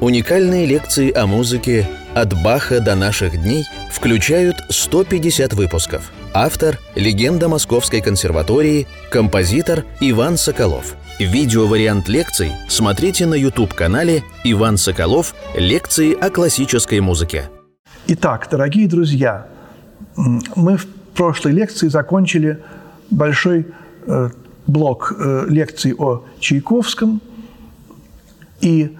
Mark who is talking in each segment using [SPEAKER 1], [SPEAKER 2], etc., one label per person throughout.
[SPEAKER 1] Уникальные лекции о музыке «От Баха до наших дней» включают 150 выпусков. Автор – легенда Московской консерватории, композитор Иван Соколов. Видеовариант лекций смотрите на YouTube-канале «Иван Соколов. Лекции о классической музыке».
[SPEAKER 2] Итак, дорогие друзья, мы в прошлой лекции закончили большой э, блок э, лекций о Чайковском и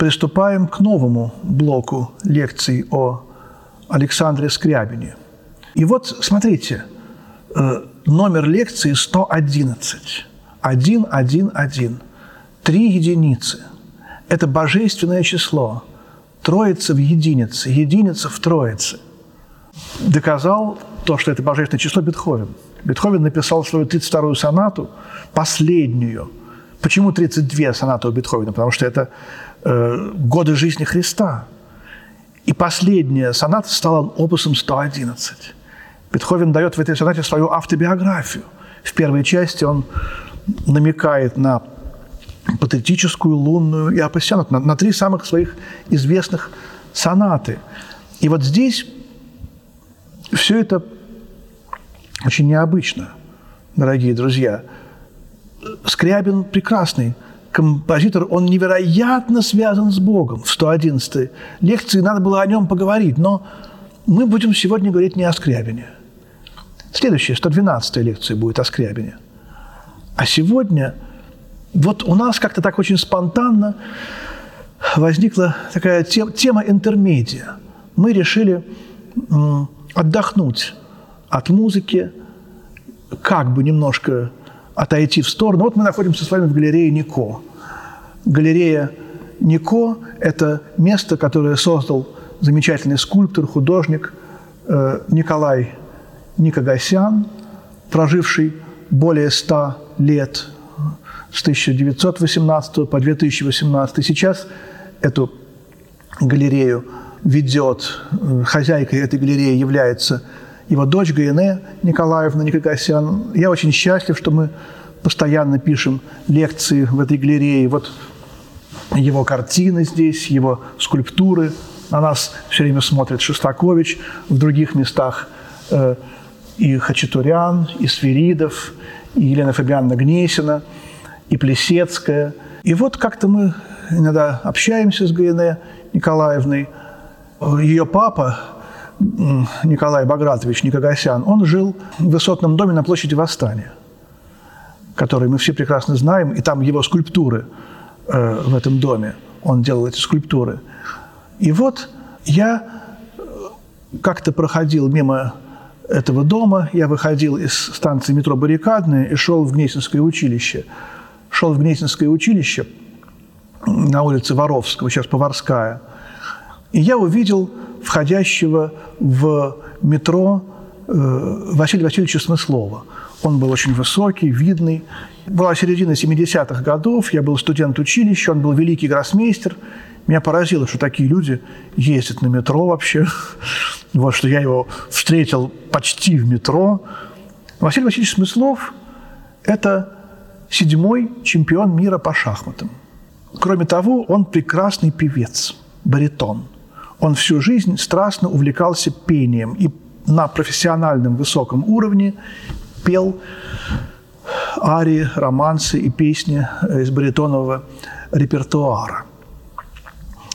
[SPEAKER 2] приступаем к новому блоку лекций о Александре Скрябине. И вот, смотрите, э, номер лекции 111. 111. Три единицы. Это божественное число. Троица в единице, единица в троице. Доказал то, что это божественное число Бетховен. Бетховен написал свою 32-ю сонату, последнюю. Почему 32 сонаты у Бетховена? Потому что это э, годы жизни Христа. И последняя соната стала опусом 111. Бетховен дает в этой сонате свою автобиографию. В первой части он намекает на патетическую, лунную и апассионат, на, на три самых своих известных сонаты. И вот здесь все это очень необычно, дорогие друзья. Скрябин прекрасный – композитор, он невероятно связан с Богом. В 111-й лекции надо было о нем поговорить, но мы будем сегодня говорить не о Скрябине. Следующая, 112-я лекция будет о Скрябине. А сегодня вот у нас как-то так очень спонтанно возникла такая тема, тема интермедиа. Мы решили отдохнуть от музыки, как бы немножко отойти в сторону. Вот мы находимся с вами в галерее Нико. Галерея Нико – это место, которое создал замечательный скульптор, художник э, Николай Никогасян, проживший более ста лет с 1918 по 2018. Сейчас эту галерею ведет, э, хозяйкой этой галереи является его дочь Гаине Николаевна Никогасян. Я очень счастлив, что мы постоянно пишем лекции в этой галерее. Вот его картины здесь, его скульптуры. На нас все время смотрит Шостакович, в других местах э, и Хачатурян, и Свиридов, и Елена Фабиановна Гнесина, и Плесецкая. И вот как-то мы иногда общаемся с Гаине Николаевной. Ее папа, Николай Багратович Никогасян, он жил в высотном доме на площади Восстания, который мы все прекрасно знаем, и там его скульптуры э, в этом доме. Он делал эти скульптуры. И вот я э, как-то проходил мимо этого дома, я выходил из станции метро «Баррикадная» и шел в Гнесинское училище. Шел в Гнесинское училище на улице Воровского, сейчас Поварская. И я увидел входящего в метро э, Василия Васильевича Смыслова. Он был очень высокий, видный. Была середина 70-х годов, я был студент училища, он был великий гроссмейстер. Меня поразило, что такие люди ездят на метро вообще. Вот, что я его встретил почти в метро. Василий Васильевич Смыслов – это седьмой чемпион мира по шахматам. Кроме того, он прекрасный певец, баритон – он всю жизнь страстно увлекался пением и на профессиональном высоком уровне пел арии, романсы и песни из баритонового репертуара.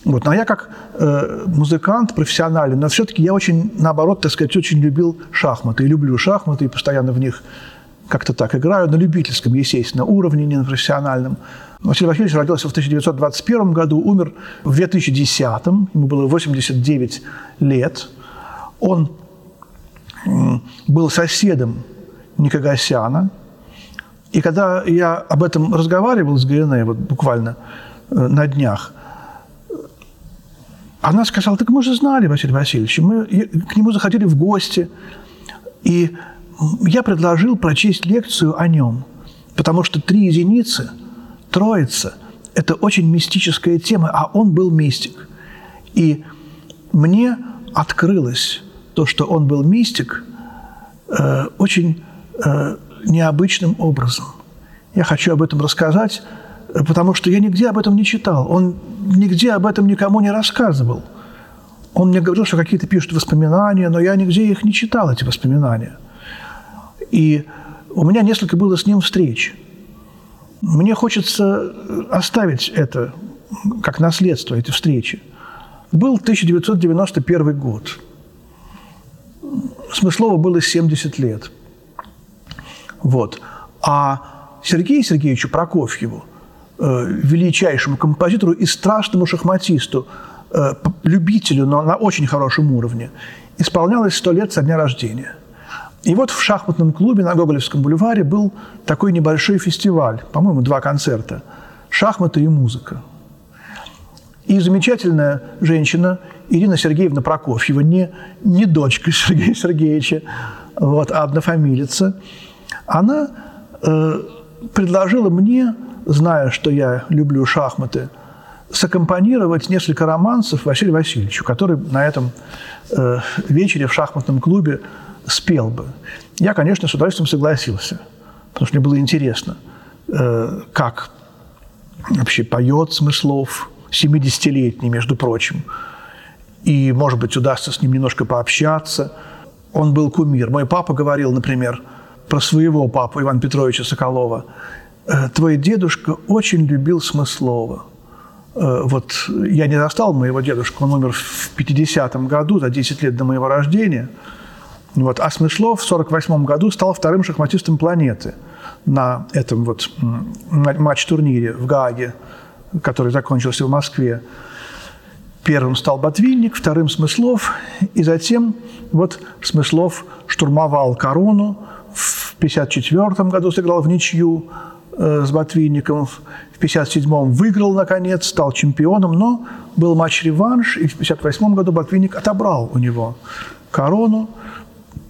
[SPEAKER 2] Вот. Но я как э, музыкант профессиональный, но все-таки я очень, наоборот, так сказать, очень любил шахматы. И люблю шахматы, и постоянно в них как-то так играю, на любительском, естественно, уровне, не на профессиональном. Василий Васильевич родился в 1921 году, умер в 2010, ему было 89 лет. Он был соседом Никогасяна. И когда я об этом разговаривал с Гариной, вот буквально э, на днях, она сказала, так мы же знали Василия Васильевича, мы к нему заходили в гости, и я предложил прочесть лекцию о нем, потому что три единицы – Троица – это очень мистическая тема, а он был мистик. И мне открылось то, что он был мистик, э, очень э, необычным образом. Я хочу об этом рассказать, э, потому что я нигде об этом не читал. Он нигде об этом никому не рассказывал. Он мне говорил, что какие-то пишут воспоминания, но я нигде их не читал, эти воспоминания. И у меня несколько было с ним встреч. Мне хочется оставить это как наследство, эти встречи. Был 1991 год. Смыслову было 70 лет. Вот. А Сергею Сергеевичу Прокофьеву, э, величайшему композитору и страшному шахматисту, э, любителю, но на очень хорошем уровне, исполнялось 100 лет со дня рождения. И вот в шахматном клубе на Гоголевском бульваре был такой небольшой фестиваль, по-моему, два концерта «Шахматы и музыка». И замечательная женщина Ирина Сергеевна Прокофьева, не, не дочка Сергея Сергеевича, вот, а однофамилица, она э, предложила мне, зная, что я люблю шахматы, саккомпанировать несколько романсов Василию Васильевичу, который на этом э, вечере в шахматном клубе спел бы. Я, конечно, с удовольствием согласился, потому что мне было интересно, э, как вообще поет Смыслов, 70-летний, между прочим, и, может быть, удастся с ним немножко пообщаться. Он был кумир. Мой папа говорил, например, про своего папу Ивана Петровича Соколова. «Э, «Твой дедушка очень любил Смыслова». Э, вот я не застал моего дедушку, он умер в 50-м году, за 10 лет до моего рождения. Вот. А Смыслов в 48 году стал вторым шахматистом планеты на этом вот матч-турнире в Гааге, который закончился в Москве. Первым стал Ботвинник, вторым Смыслов, и затем вот Смыслов штурмовал корону, в 1954 году сыграл в ничью э, с Ботвинником, в 1957 выиграл, наконец, стал чемпионом, но был матч-реванш, и в 1958 году Ботвинник отобрал у него корону,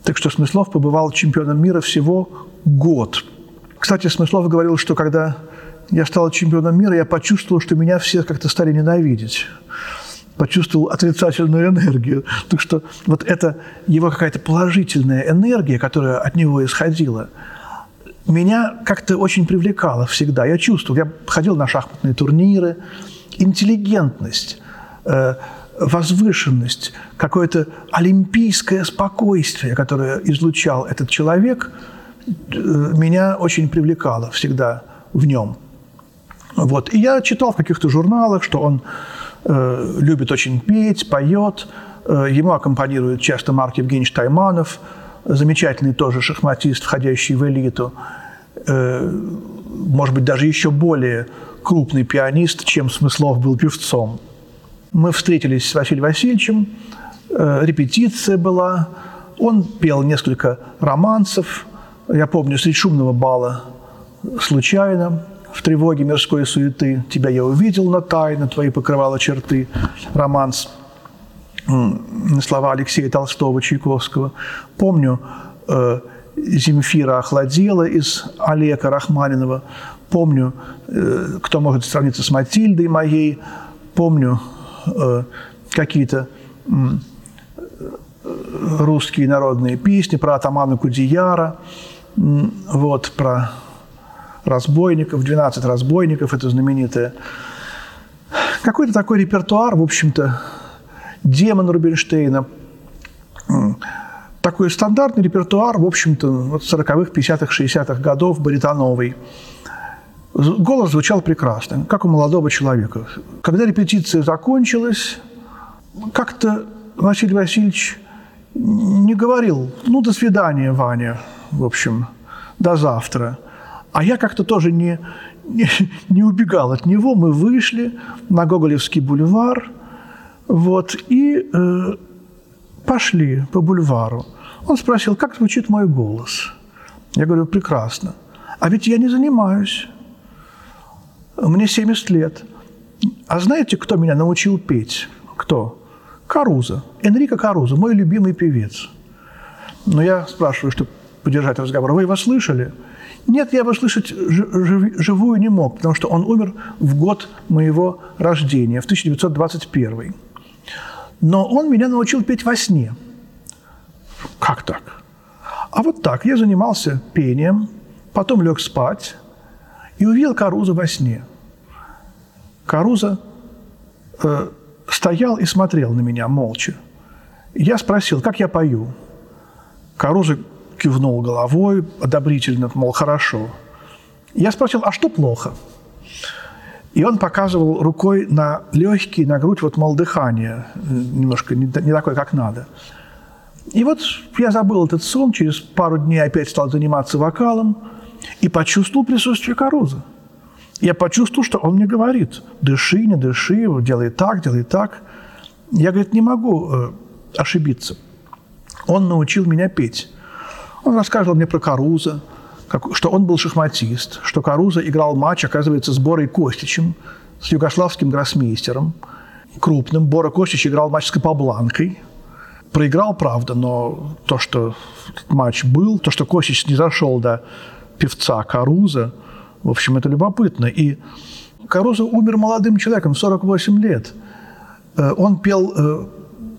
[SPEAKER 2] так что Смыслов побывал чемпионом мира всего год. Кстати, Смыслов говорил, что когда я стал чемпионом мира, я почувствовал, что меня все как-то стали ненавидеть почувствовал отрицательную энергию. Так что вот это его какая-то положительная энергия, которая от него исходила, меня как-то очень привлекала всегда. Я чувствовал, я ходил на шахматные турниры, интеллигентность, э, возвышенность, какое-то олимпийское спокойствие, которое излучал этот человек, э, меня очень привлекало всегда в нем. Вот. И я читал в каких-то журналах, что он Э, любит очень петь, поет. Э, ему аккомпанирует часто Марк Евгеньевич Тайманов, замечательный тоже шахматист, входящий в элиту. Э, может быть, даже еще более крупный пианист, чем Смыслов был певцом. Мы встретились с Василием Васильевичем, репетиция была, он пел несколько романсов, я помню, среди шумного бала случайно, в тревоге мирской суеты. Тебя я увидел на тайно, твои покрывала черты. Романс слова Алексея Толстого, Чайковского. Помню, э, Земфира охладела из Олега Рахманинова. Помню, э, кто может сравниться с Матильдой моей. Помню э, какие-то э, русские народные песни про атамана Кудияра, вот, про разбойников, 12 разбойников, это знаменитое. Какой-то такой репертуар, в общем-то, демон Рубинштейна. Такой стандартный репертуар, в общем-то, вот 40-х, 50-х, 60-х годов, баритоновый. Голос звучал прекрасно, как у молодого человека. Когда репетиция закончилась, как-то Василий Васильевич не говорил, ну, до свидания, Ваня, в общем, до завтра. А я как-то тоже не, не, не убегал от него. Мы вышли на Гоголевский бульвар вот, и э, пошли по бульвару. Он спросил, как звучит мой голос. Я говорю, прекрасно. А ведь я не занимаюсь. Мне 70 лет. А знаете, кто меня научил петь? Кто? Каруза. Энрико Каруза, мой любимый певец. Но я спрашиваю, чтобы поддержать разговор. Вы его слышали? Нет, я его слышать живую не мог, потому что он умер в год моего рождения, в 1921. Но он меня научил петь во сне. Как так? А вот так. Я занимался пением, потом лег спать и увидел Каруза во сне. Каруза э, стоял и смотрел на меня молча. Я спросил, как я пою. Каруза кивнул головой одобрительно, мол, хорошо. Я спросил, а что плохо? И он показывал рукой на легкие, на грудь, вот, мол, дыхание немножко не, не такое, как надо. И вот я забыл этот сон, через пару дней опять стал заниматься вокалом и почувствовал присутствие Каруза. Я почувствовал, что он мне говорит, дыши, не дыши, делай так, делай так. Я, говорит, не могу э, ошибиться. Он научил меня петь. Он рассказывал мне про Каруза, как, что он был шахматист, что Каруза играл матч, оказывается, с Борой Костичем, с югославским гроссмейстером, крупным. Бора Костич играл матч с Капабланкой. Проиграл, правда, но то, что матч был, то, что Костич не зашел до певца Каруза, в общем, это любопытно. И Каруза умер молодым человеком, 48 лет. Э, он пел э,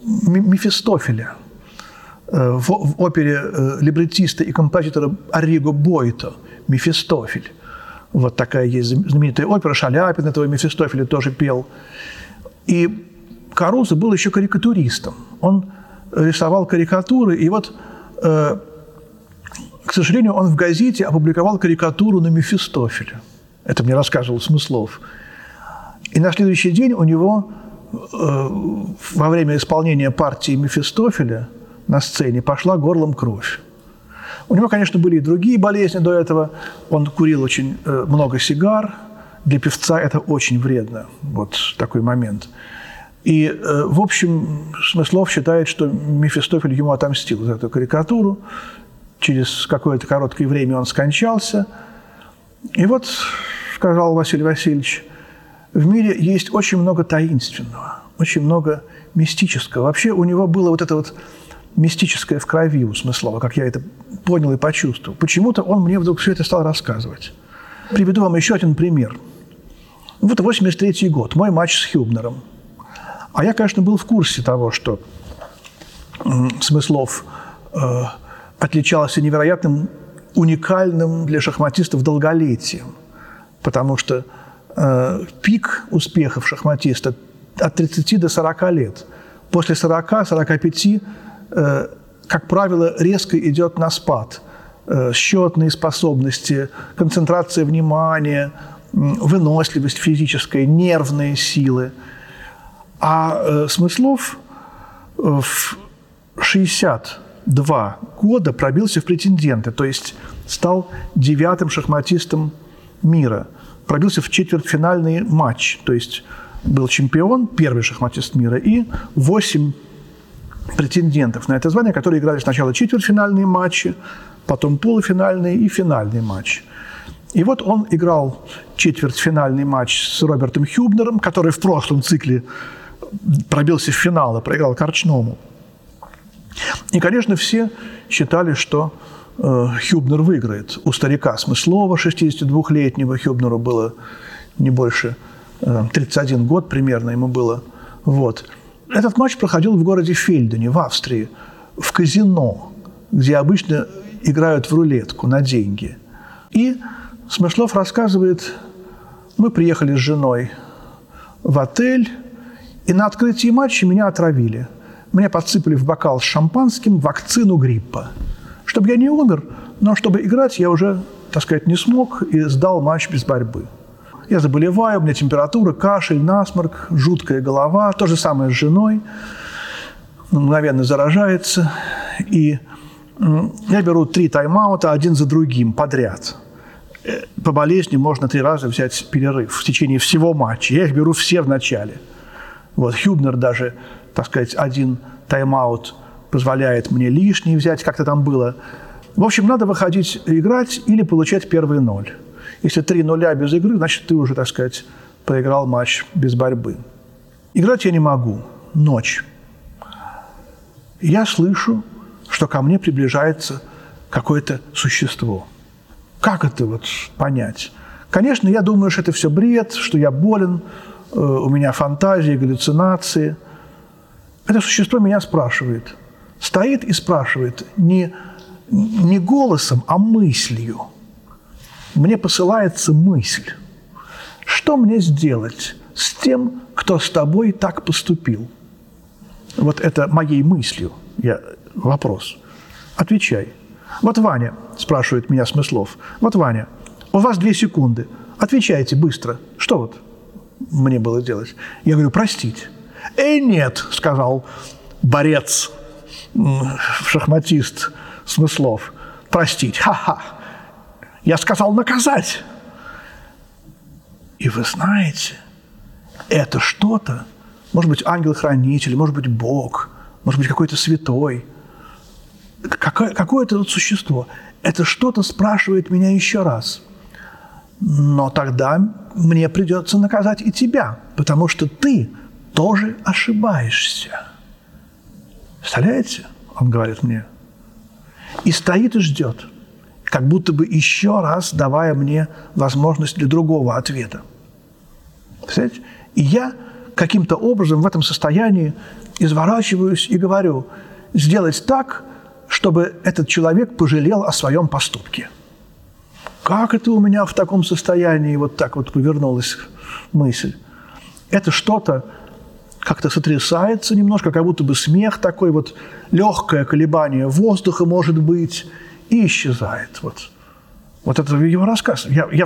[SPEAKER 2] Мефистофеля – Э, в, опере либретиста и композитора Арриго Бойто «Мефистофель». Вот такая есть знаменитая опера. Шаляпин этого Мефистофеля тоже пел. И Каруза был еще карикатуристом. Он рисовал карикатуры, и вот, к сожалению, он в газете опубликовал карикатуру на Мефистофеля. Это мне рассказывал Смыслов. И на следующий день у него э, во время исполнения партии Мефистофеля – на сцене, пошла горлом кровь. У него, конечно, были и другие болезни до этого. Он курил очень э, много сигар. Для певца это очень вредно, вот такой момент. И, э, в общем, Смыслов считает, что Мефистофель ему отомстил за эту карикатуру. Через какое-то короткое время он скончался. И вот, сказал Василий Васильевич, в мире есть очень много таинственного, очень много мистического. Вообще у него было вот это вот мистическое в крови у Смыслова, как я это понял и почувствовал. Почему-то он мне вдруг все это стал рассказывать. Приведу вам еще один пример. Вот 83 год, мой матч с Хюбнером. А я, конечно, был в курсе того, что Смыслов э, отличался невероятным, уникальным для шахматистов долголетием, потому что э, пик успехов шахматиста от 30 до 40 лет. После 40-45 Э, как правило, резко идет на спад. Э, счетные способности, концентрация внимания, выносливость физическая, нервные силы. А э, Смыслов в 62 года пробился в претенденты, то есть стал девятым шахматистом мира. Пробился в четвертьфинальный матч, то есть был чемпион, первый шахматист мира, и восемь претендентов на это звание, которые играли сначала четвертьфинальные матчи, потом полуфинальные и финальные матчи. И вот он играл четвертьфинальный матч с Робертом Хюбнером, который в прошлом цикле пробился в финал и проиграл Корчному. И, конечно, все считали, что э, Хюбнер выиграет. У старика Смыслова, 62-летнего, Хюбнеру было не больше э, 31 год примерно ему было. Вот. Этот матч проходил в городе Фельдене, в Австрии, в казино, где обычно играют в рулетку на деньги. И Смышлов рассказывает, мы приехали с женой в отель, и на открытии матча меня отравили. Меня подсыпали в бокал с шампанским вакцину гриппа. Чтобы я не умер, но чтобы играть я уже, так сказать, не смог и сдал матч без борьбы. Я заболеваю, у меня температура, кашель, насморк, жуткая голова. То же самое с женой. Мгновенно заражается. И я беру три тайм-аута один за другим подряд. Э, по болезни можно три раза взять перерыв в течение всего матча. Я их беру все в начале. Вот Хюбнер даже, так сказать, один тайм-аут позволяет мне лишний взять, как-то там было. В общем, надо выходить играть или получать первый ноль. Если три нуля без игры, значит, ты уже, так сказать, проиграл матч без борьбы. Играть я не могу. Ночь. Я слышу, что ко мне приближается какое-то существо. Как это вот понять? Конечно, я думаю, что это все бред, что я болен, э, у меня фантазии, галлюцинации. Это существо меня спрашивает. Стоит и спрашивает не, не голосом, а мыслью – мне посылается мысль, что мне сделать с тем, кто с тобой так поступил. Вот это моей мыслью я, вопрос. Отвечай. Вот Ваня, спрашивает меня Смыслов. Вот Ваня, у вас две секунды. Отвечайте быстро. Что вот мне было делать? Я говорю, простить. «Эй, нет», – сказал борец, шахматист Смыслов. «Простить, ха-ха». Я сказал наказать. И вы знаете, это что-то, может быть, ангел-хранитель, может быть, Бог, может быть, какой-то святой, какое- какое-то вот существо. Это что-то спрашивает меня еще раз. Но тогда мне придется наказать и тебя, потому что ты тоже ошибаешься. Представляете? Он говорит мне. И стоит и ждет, как будто бы еще раз давая мне возможность для другого ответа. Представляете? И я каким-то образом в этом состоянии изворачиваюсь и говорю, сделать так, чтобы этот человек пожалел о своем поступке. Как это у меня в таком состоянии вот так вот повернулась мысль? Это что-то как-то сотрясается немножко, как будто бы смех такой, вот легкое колебание воздуха может быть, и исчезает. Вот, вот это его рассказ. Я, я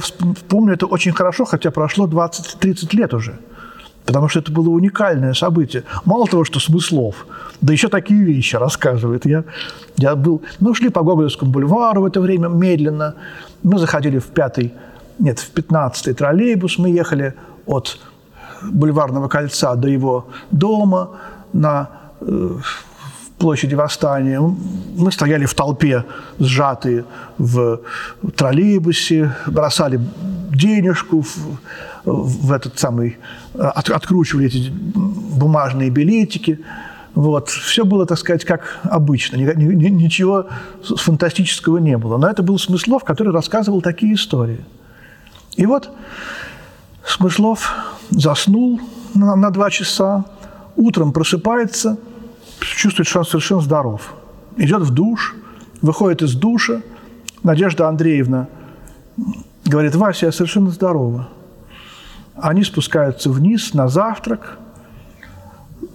[SPEAKER 2] помню это очень хорошо, хотя прошло 20-30 лет уже. Потому что это было уникальное событие. Мало того, что смыслов, да еще такие вещи рассказывает. Я, я был, мы шли по Гоголевскому бульвару в это время медленно. Мы заходили в пятый, нет, в пятнадцатый троллейбус. Мы ехали от бульварного кольца до его дома на э, площади Восстания. Мы стояли в толпе, сжатые в троллейбусе, бросали денежку в, в этот самый, от, откручивали эти бумажные билетики. Вот. Все было, так сказать, как обычно. Ничего фантастического не было. Но это был Смыслов, который рассказывал такие истории. И вот Смыслов заснул на, на два часа, утром просыпается, чувствует, что он совершенно здоров. Идет в душ, выходит из душа. Надежда Андреевна говорит, Вася, я совершенно здорова. Они спускаются вниз на завтрак.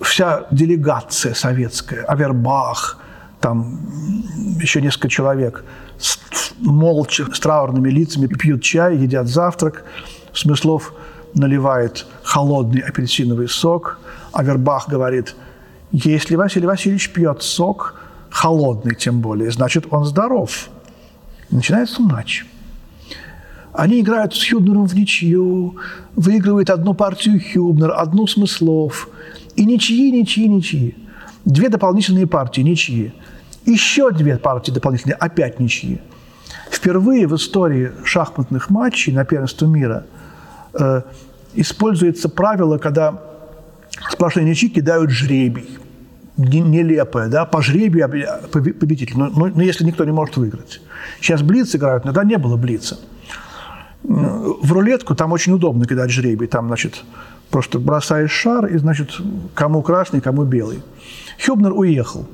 [SPEAKER 2] Вся делегация советская, Авербах, там еще несколько человек, молча, с траурными лицами пьют чай, едят завтрак. Смыслов наливает холодный апельсиновый сок. Авербах говорит, если Василий Васильевич пьет сок, холодный тем более, значит, он здоров. Начинается матч. Они играют с Хюбнером в ничью, выигрывает одну партию Хюбнер, одну Смыслов. И ничьи, ничьи, ничьи. Две дополнительные партии ничьи. Еще две партии дополнительные, опять ничьи. Впервые в истории шахматных матчей на первенство мира э, используется правило, когда сплошные ничьи кидают жребий. Нелепое, да, по жребию победитель. Но, но, но если никто не может выиграть. Сейчас блиц играют, но тогда не было блица. В рулетку там очень удобно кидать жребий. Там, значит, просто бросаешь шар, и, значит, кому красный, кому белый. Хюбнер уехал.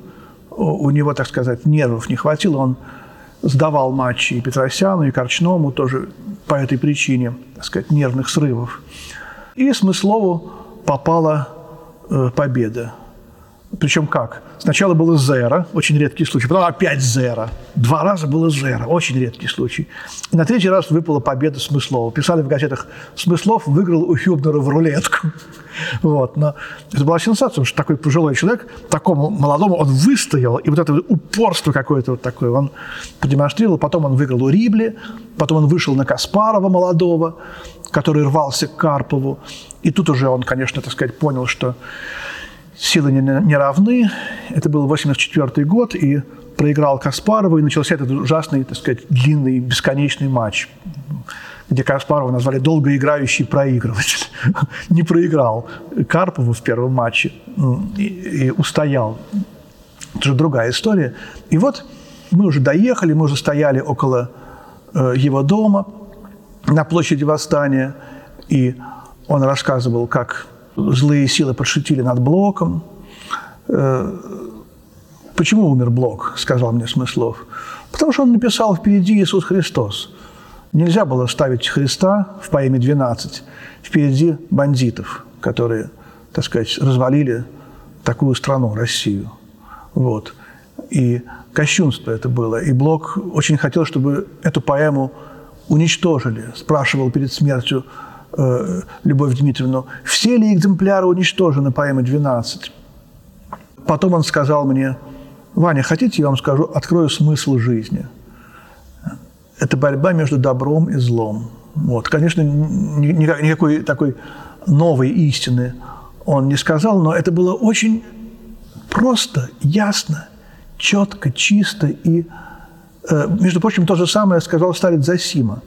[SPEAKER 2] У него, так сказать, нервов не хватило. Он сдавал матчи и Петросяну, и Корчному тоже по этой причине, так сказать, нервных срывов. И Смыслову попала э, победа. Причем как? Сначала было зеро, очень редкий случай, потом опять зеро. Два раза было зеро, очень редкий случай. И на третий раз выпала победа Смыслова. Писали в газетах, Смыслов выиграл у Хюбнера в рулетку. Вот. Но это была сенсация, потому что такой пожилой человек, такому молодому, он выстоял, и вот это упорство какое-то вот такое он продемонстрировал. Потом он выиграл у Рибли, потом он вышел на Каспарова молодого, который рвался к Карпову. И тут уже он, конечно, так сказать, понял, что силы не, не равны. Это был 84 год, и проиграл Каспарову, и начался этот ужасный, так сказать, длинный, бесконечный матч, где Каспарова назвали долгоиграющий проигрыватель. не проиграл Карпову в первом матче и, и устоял. Это же другая история. И вот мы уже доехали, мы уже стояли около э, его дома на площади Восстания, и он рассказывал, как злые силы подшутили над Блоком. Э, почему умер Блок, сказал мне Смыслов. Потому что он написал впереди Иисус Христос. Нельзя было ставить Христа в поэме «12» впереди бандитов, которые, так сказать, развалили такую страну, Россию. Вот. И кощунство это было. И Блок очень хотел, чтобы эту поэму уничтожили. Спрашивал перед смертью э, Любовь Дмитриевну, все ли экземпляры уничтожены поэмы «12». Потом он сказал мне, Ваня, хотите, я вам скажу, открою смысл жизни. Это борьба между добром и злом. Вот. Конечно, никакой такой новой истины он не сказал, но это было очень просто, ясно, четко, чисто. И, э, между прочим, то же самое сказал старец Засима.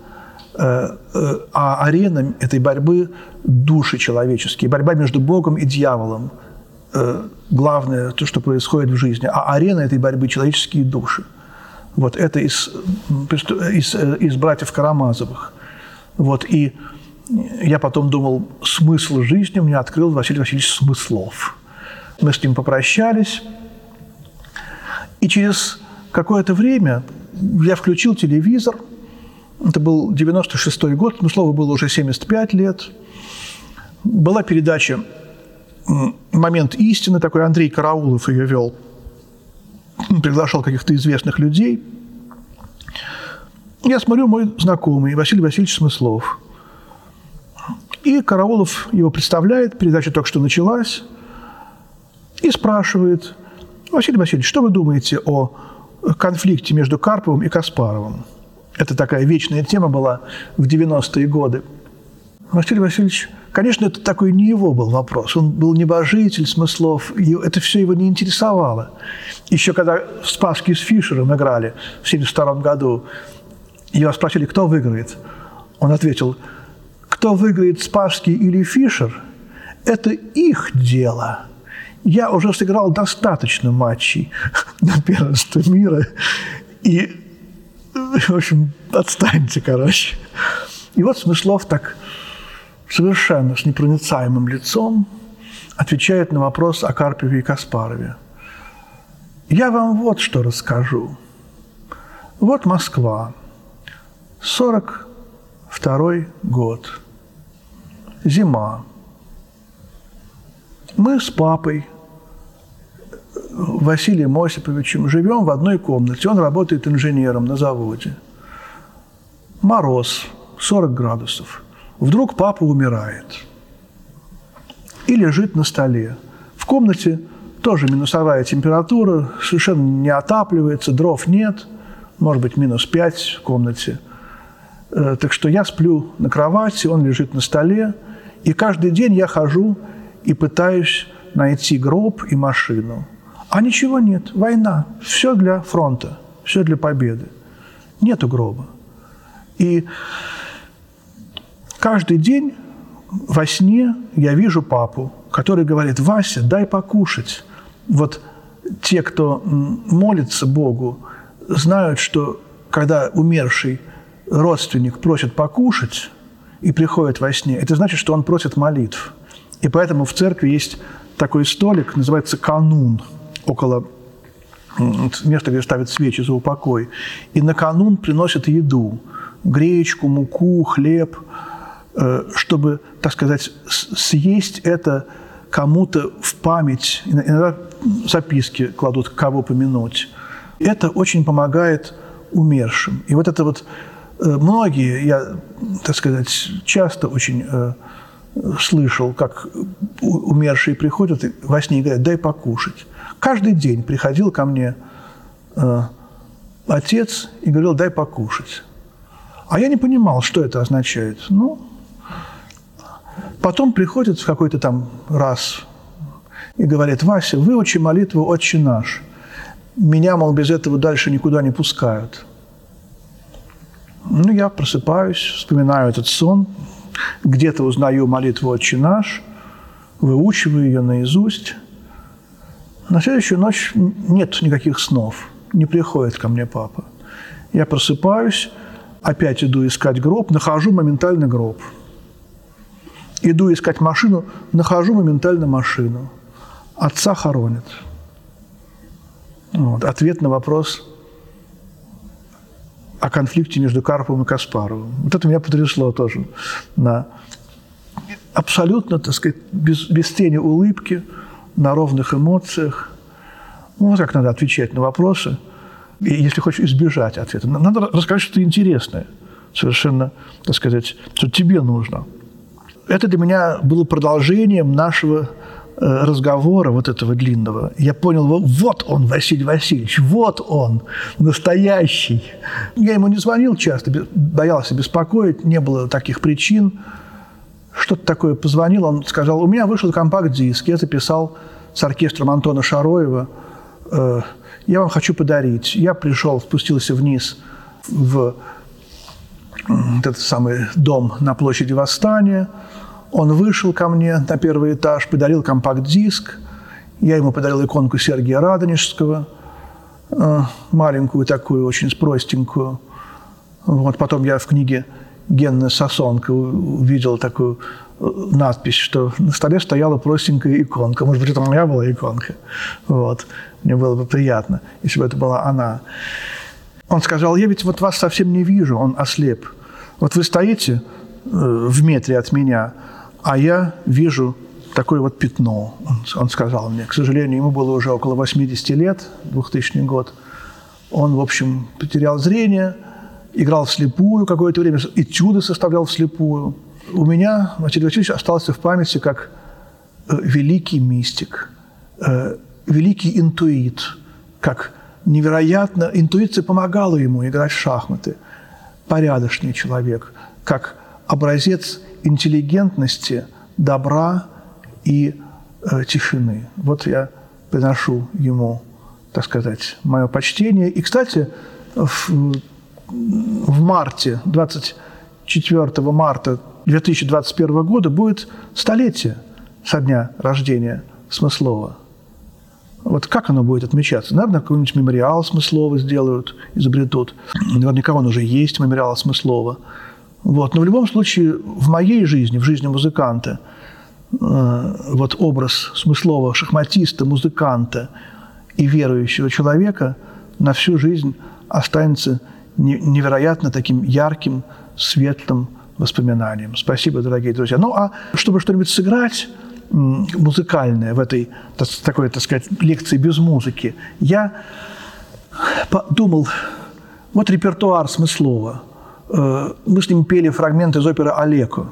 [SPEAKER 2] Э, э, а арена этой борьбы – души человеческие, борьба между Богом и дьяволом – главное, то, что происходит в жизни. А арена этой борьбы – человеческие души. Вот это из, из, из братьев Карамазовых. Вот, и я потом думал, смысл жизни мне открыл Василий Васильевич Смыслов. Мы с ним попрощались, и через какое-то время я включил телевизор. Это был 96-й год, Смыслову было уже 75 лет. Была передача «Момент истины», такой Андрей Караулов ее вел. Приглашал каких-то известных людей. Я смотрю, мой знакомый Василий Васильевич Смыслов. И Караулов его представляет, передача только что началась, и спрашивает, Василий Васильевич, что вы думаете о конфликте между Карповым и Каспаровым? Это такая вечная тема была в 90-е годы. Василий Васильевич Конечно, это такой не его был вопрос. Он был небожитель смыслов, и это все его не интересовало. Еще когда в Спаске с Фишером играли в 1972 году, его спросили, кто выиграет. Он ответил, кто выиграет Спасский или Фишер, это их дело. Я уже сыграл достаточно матчей на первенство мира, и, в общем, отстаньте, короче. И вот Смыслов так совершенно с непроницаемым лицом отвечает на вопрос о Карпеве и Каспарове. Я вам вот что расскажу. Вот Москва, 42 год, зима. Мы с папой Василием Осиповичем живем в одной комнате. Он работает инженером на заводе. Мороз, 40 градусов. Вдруг папа умирает и лежит на столе. В комнате тоже минусовая температура, совершенно не отапливается, дров нет, может быть, минус 5 в комнате. Э, так что я сплю на кровати, он лежит на столе, и каждый день я хожу и пытаюсь найти гроб и машину. А ничего нет, война, все для фронта, все для победы. Нету гроба. И Каждый день во сне я вижу папу, который говорит, Вася, дай покушать. Вот те, кто молится Богу, знают, что когда умерший родственник просит покушать и приходит во сне, это значит, что он просит молитв. И поэтому в церкви есть такой столик, называется канун, около места, где ставят свечи за упокой. И на канун приносят еду – гречку, муку, хлеб – Э, чтобы, так сказать, съесть это кому-то в память. Иногда записки кладут, кого помянуть. Это очень помогает умершим. И вот это вот э, многие, я, так сказать, часто очень э, слышал, как умершие приходят и во сне говорят, дай покушать. Каждый день приходил ко мне отец и говорил, дай покушать. А я не понимал, что это означает. Ну, Потом приходит в какой-то там раз и говорит, Вася, выучи молитву «Отче наш». Меня, мол, без этого дальше никуда не пускают. Ну, я просыпаюсь, вспоминаю этот сон, где-то узнаю молитву «Отче наш», выучиваю ее наизусть. На следующую ночь нет никаких снов, не приходит ко мне папа. Я просыпаюсь, опять иду искать гроб, нахожу моментально гроб – Иду искать машину, нахожу моментально машину. Отца хоронят. Вот. Ответ на вопрос о конфликте между Карповым и Каспаровым. Вот это меня потрясло тоже. На абсолютно, так сказать, без, без тени улыбки, на ровных эмоциях. Ну, вот как надо отвечать на вопросы, и, если хочешь избежать ответа. Надо рассказать что-то интересное, совершенно, так сказать, что тебе нужно. Это для меня было продолжением нашего Э, разговора вот этого длинного, я понял, вот он, Василий Васильевич, вот он, настоящий. Я ему не звонил часто, боялся беспокоить, не было таких причин. Что-то такое позвонил, он сказал, у меня вышел компакт-диск, я записал с оркестром Антона Шароева, э, я вам хочу подарить. Я пришел, спустился вниз в этот самый дом на площади Восстания – он вышел ко мне на первый этаж, подарил компакт-диск. Я ему подарил иконку Сергия Радонежского, э, маленькую такую, очень простенькую. Вот потом я в книге Генна Сосонка увидел такую э, надпись, что на столе стояла простенькая иконка. Может быть, это моя была иконка. Вот. Мне было бы приятно, если бы это была она. Он сказал, я ведь вот вас совсем не вижу, он ослеп. Вот вы стоите э, в метре от меня, а я вижу такое вот пятно, он, сказал мне. К сожалению, ему было уже около 80 лет, 2000 год. Он, в общем, потерял зрение, играл вслепую какое-то время, этюды составлял вслепую. У меня Василий Васильевич остался в памяти как э, великий мистик, э, великий интуит, как невероятно... Интуиция помогала ему играть в шахматы. Порядочный человек, как образец интеллигентности, добра и э, тишины. Вот я приношу ему, так сказать, мое почтение. И, кстати, в, в марте, 24 марта 2021 года будет столетие со дня рождения Смыслова. Вот как оно будет отмечаться? Наверное, какой-нибудь мемориал Смыслова сделают, изобретут. Наверняка он уже есть, мемориал Смыслова. Вот. Но в любом случае, в моей жизни, в жизни музыканта, э, вот образ смыслового шахматиста, музыканта и верующего человека на всю жизнь останется невероятно таким ярким, светлым воспоминанием. Спасибо, дорогие друзья. Ну, а чтобы что-нибудь сыграть музыкальное в этой такой, так сказать, лекции без музыки, я подумал, вот репертуар Смыслова – Э, мы с ним пели фрагмент из оперы «Олеко»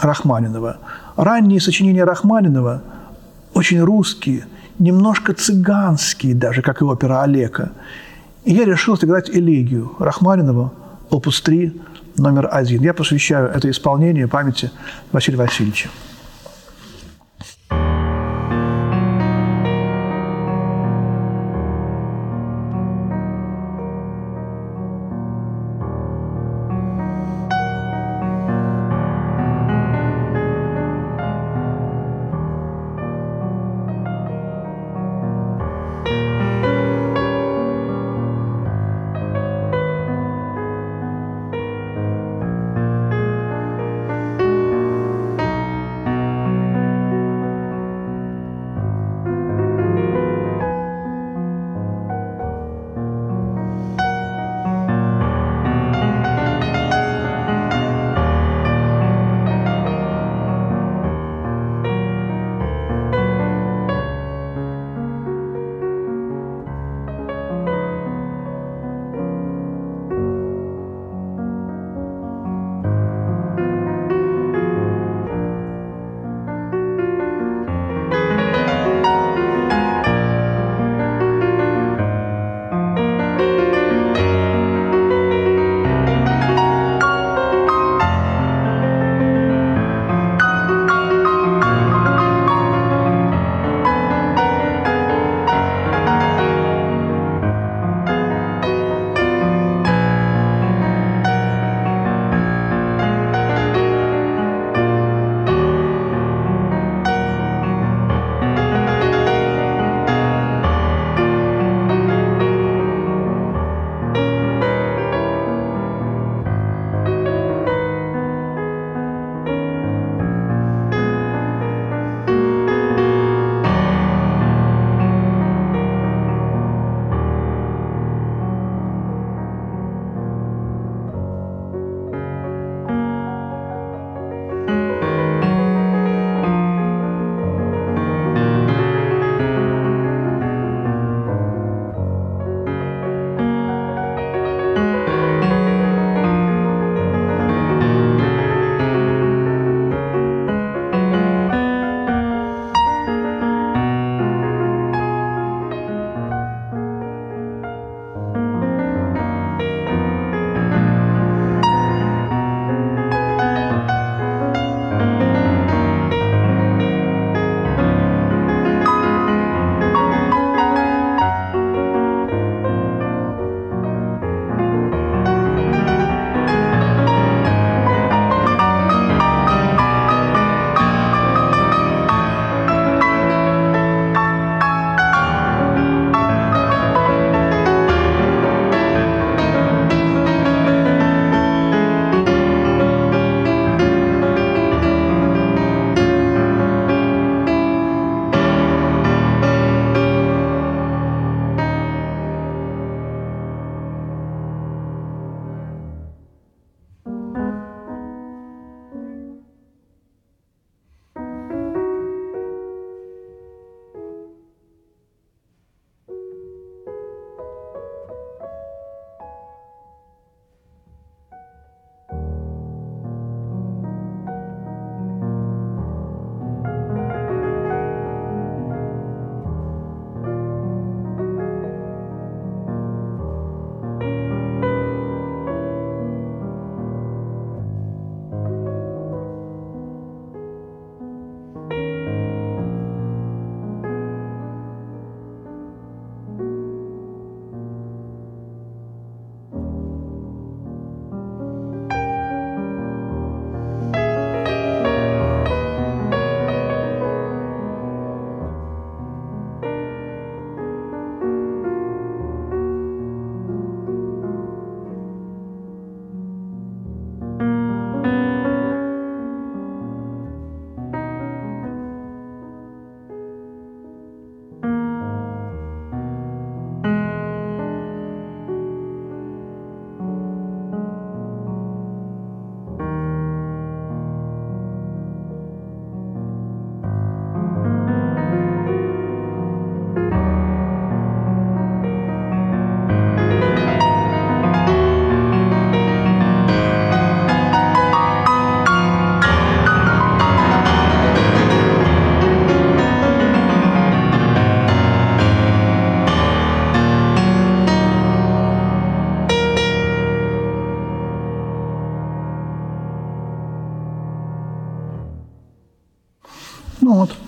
[SPEAKER 2] Рахманинова. Ранние сочинения Рахманинова очень русские, немножко цыганские даже, как и опера «Олека». И я решил сыграть элегию Рахманинова, опус 3, номер один. Я посвящаю это исполнение памяти Василия Васильевича.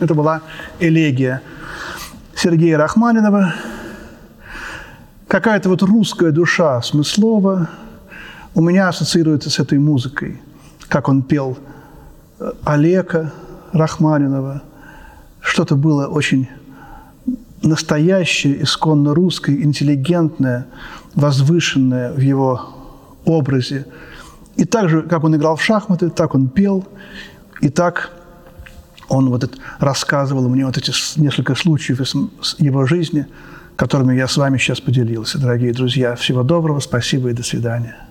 [SPEAKER 2] Это была элегия Сергея Рахманинова. Какая-то вот русская душа Смыслова у меня ассоциируется с этой музыкой. Как он пел э, Олега Рахманинова. Что-то было очень настоящее, исконно русское, интеллигентное, возвышенное в его образе. И так же, как он играл в шахматы, так он пел, и так он вот это, рассказывал мне вот эти несколько случаев из его жизни, которыми я с вами сейчас поделился. Дорогие друзья, всего доброго, спасибо и до свидания.